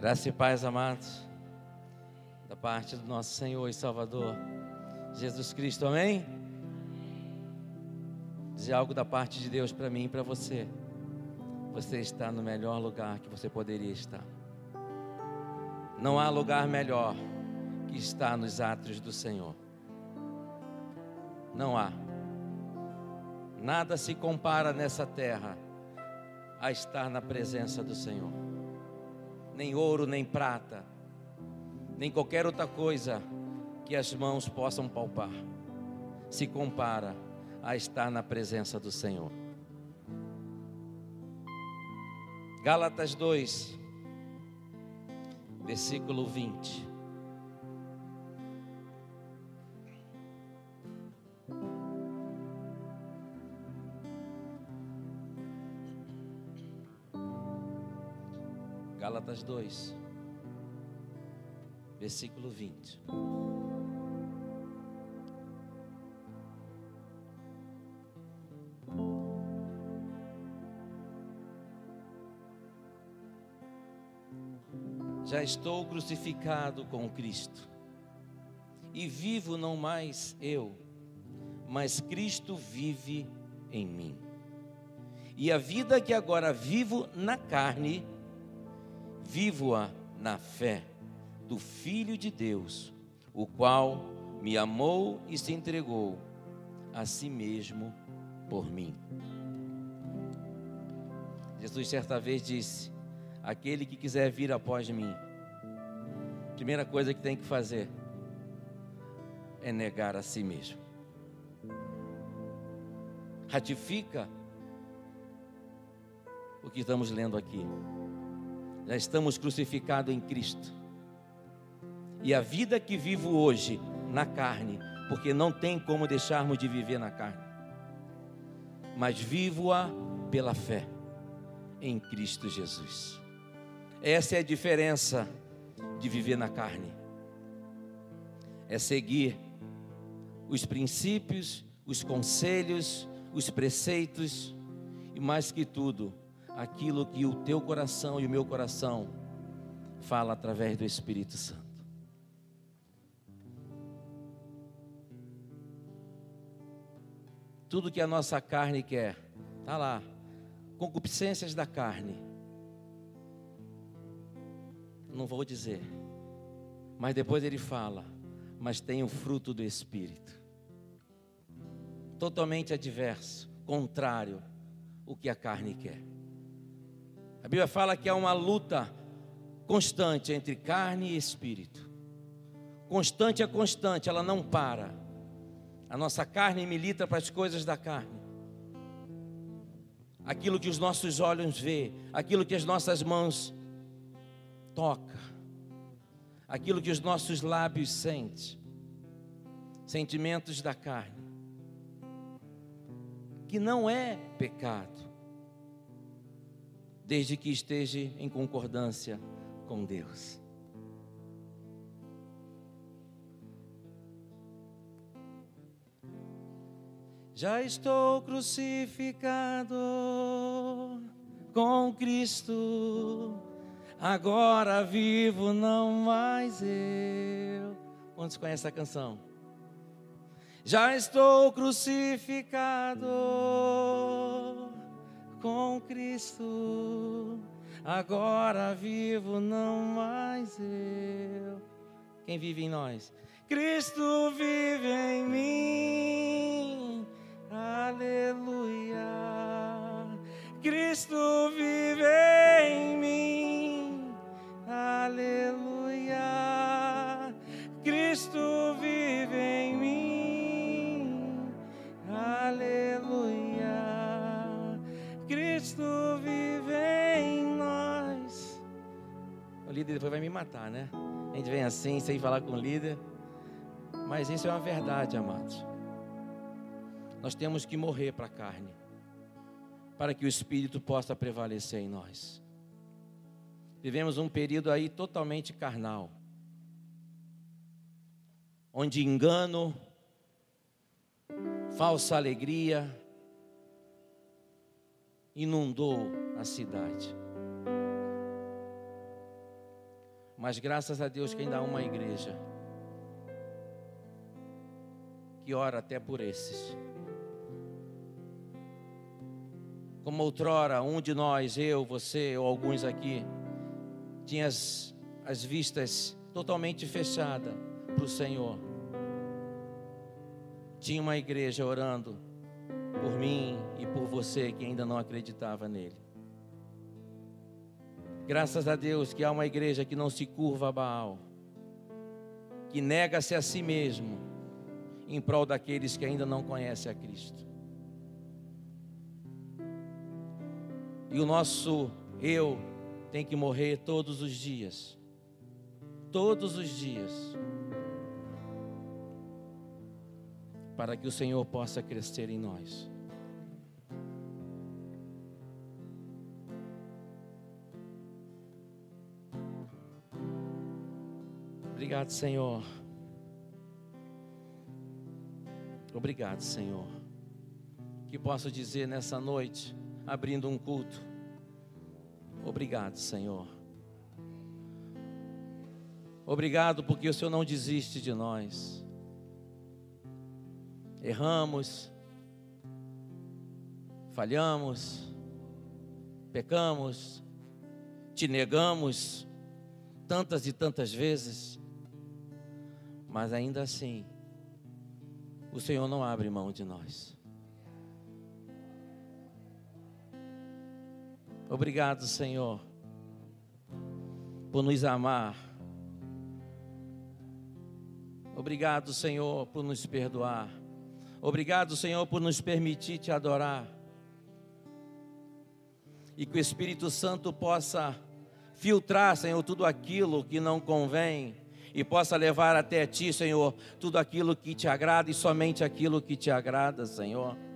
Graça e paz, amados, da parte do nosso Senhor e Salvador, Jesus Cristo, amém? Dizer algo da parte de Deus para mim e para você. Você está no melhor lugar que você poderia estar. Não há lugar melhor que estar nos átrios do Senhor. Não há. Nada se compara nessa terra a estar na presença do Senhor. Nem ouro, nem prata, nem qualquer outra coisa que as mãos possam palpar, se compara a estar na presença do Senhor. Gálatas 2, versículo 20. Gálatas 2, versículo 20. Já estou crucificado com Cristo, e vivo não mais eu, mas Cristo vive em mim. E a vida que agora vivo na carne, vivo-a na fé do Filho de Deus, o qual me amou e se entregou a si mesmo por mim. Jesus certa vez disse: Aquele que quiser vir após mim, primeira coisa que tem que fazer é negar a si mesmo. Ratifica o que estamos lendo aqui. Já estamos crucificados em Cristo. E a vida que vivo hoje na carne, porque não tem como deixarmos de viver na carne, mas vivo-a pela fé em Cristo Jesus. Essa é a diferença de viver na carne. É seguir os princípios, os conselhos, os preceitos e mais que tudo, aquilo que o teu coração e o meu coração fala através do Espírito Santo. Tudo que a nossa carne quer, está lá. Concupiscências da carne não vou dizer. Mas depois ele fala, mas tem o fruto do Espírito. Totalmente adverso, contrário o que a carne quer. Bíblia fala que há uma luta constante entre carne e espírito. Constante é constante, ela não para. A nossa carne milita para as coisas da carne. Aquilo que os nossos olhos vê, aquilo que as nossas mãos toca, aquilo que os nossos lábios sentem, sentimentos da carne, que não é pecado, desde que esteja em concordância com Deus. Já estou crucificado com Cristo Agora vivo não mais eu. Quantos conhecem essa canção? Já estou crucificado com Cristo. Agora vivo não mais eu. Quem vive em nós? Cristo vive em mim. Aleluia. Cristo vive em Líder depois vai me matar, né? A gente vem assim, sem falar com o líder. Mas isso é uma verdade, amados. Nós temos que morrer para a carne, para que o Espírito possa prevalecer em nós. Vivemos um período aí totalmente carnal, onde engano, falsa alegria inundou a cidade. Mas graças a Deus que ainda há uma igreja que ora até por esses. Como outrora, um de nós, eu, você ou alguns aqui, tinha as, as vistas totalmente fechadas para o Senhor. Tinha uma igreja orando por mim e por você que ainda não acreditava nele. Graças a Deus que há uma igreja que não se curva a Baal, que nega-se a si mesmo em prol daqueles que ainda não conhecem a Cristo. E o nosso eu tem que morrer todos os dias. Todos os dias. Para que o Senhor possa crescer em nós. Obrigado, Senhor. Obrigado, Senhor. Que posso dizer nessa noite, abrindo um culto. Obrigado, Senhor. Obrigado porque o Senhor não desiste de nós. Erramos, falhamos, pecamos, te negamos tantas e tantas vezes. Mas ainda assim, o Senhor não abre mão de nós. Obrigado, Senhor, por nos amar. Obrigado, Senhor, por nos perdoar. Obrigado, Senhor, por nos permitir te adorar. E que o Espírito Santo possa filtrar, Senhor, tudo aquilo que não convém e possa levar até ti, Senhor, tudo aquilo que te agrada e somente aquilo que te agrada, Senhor.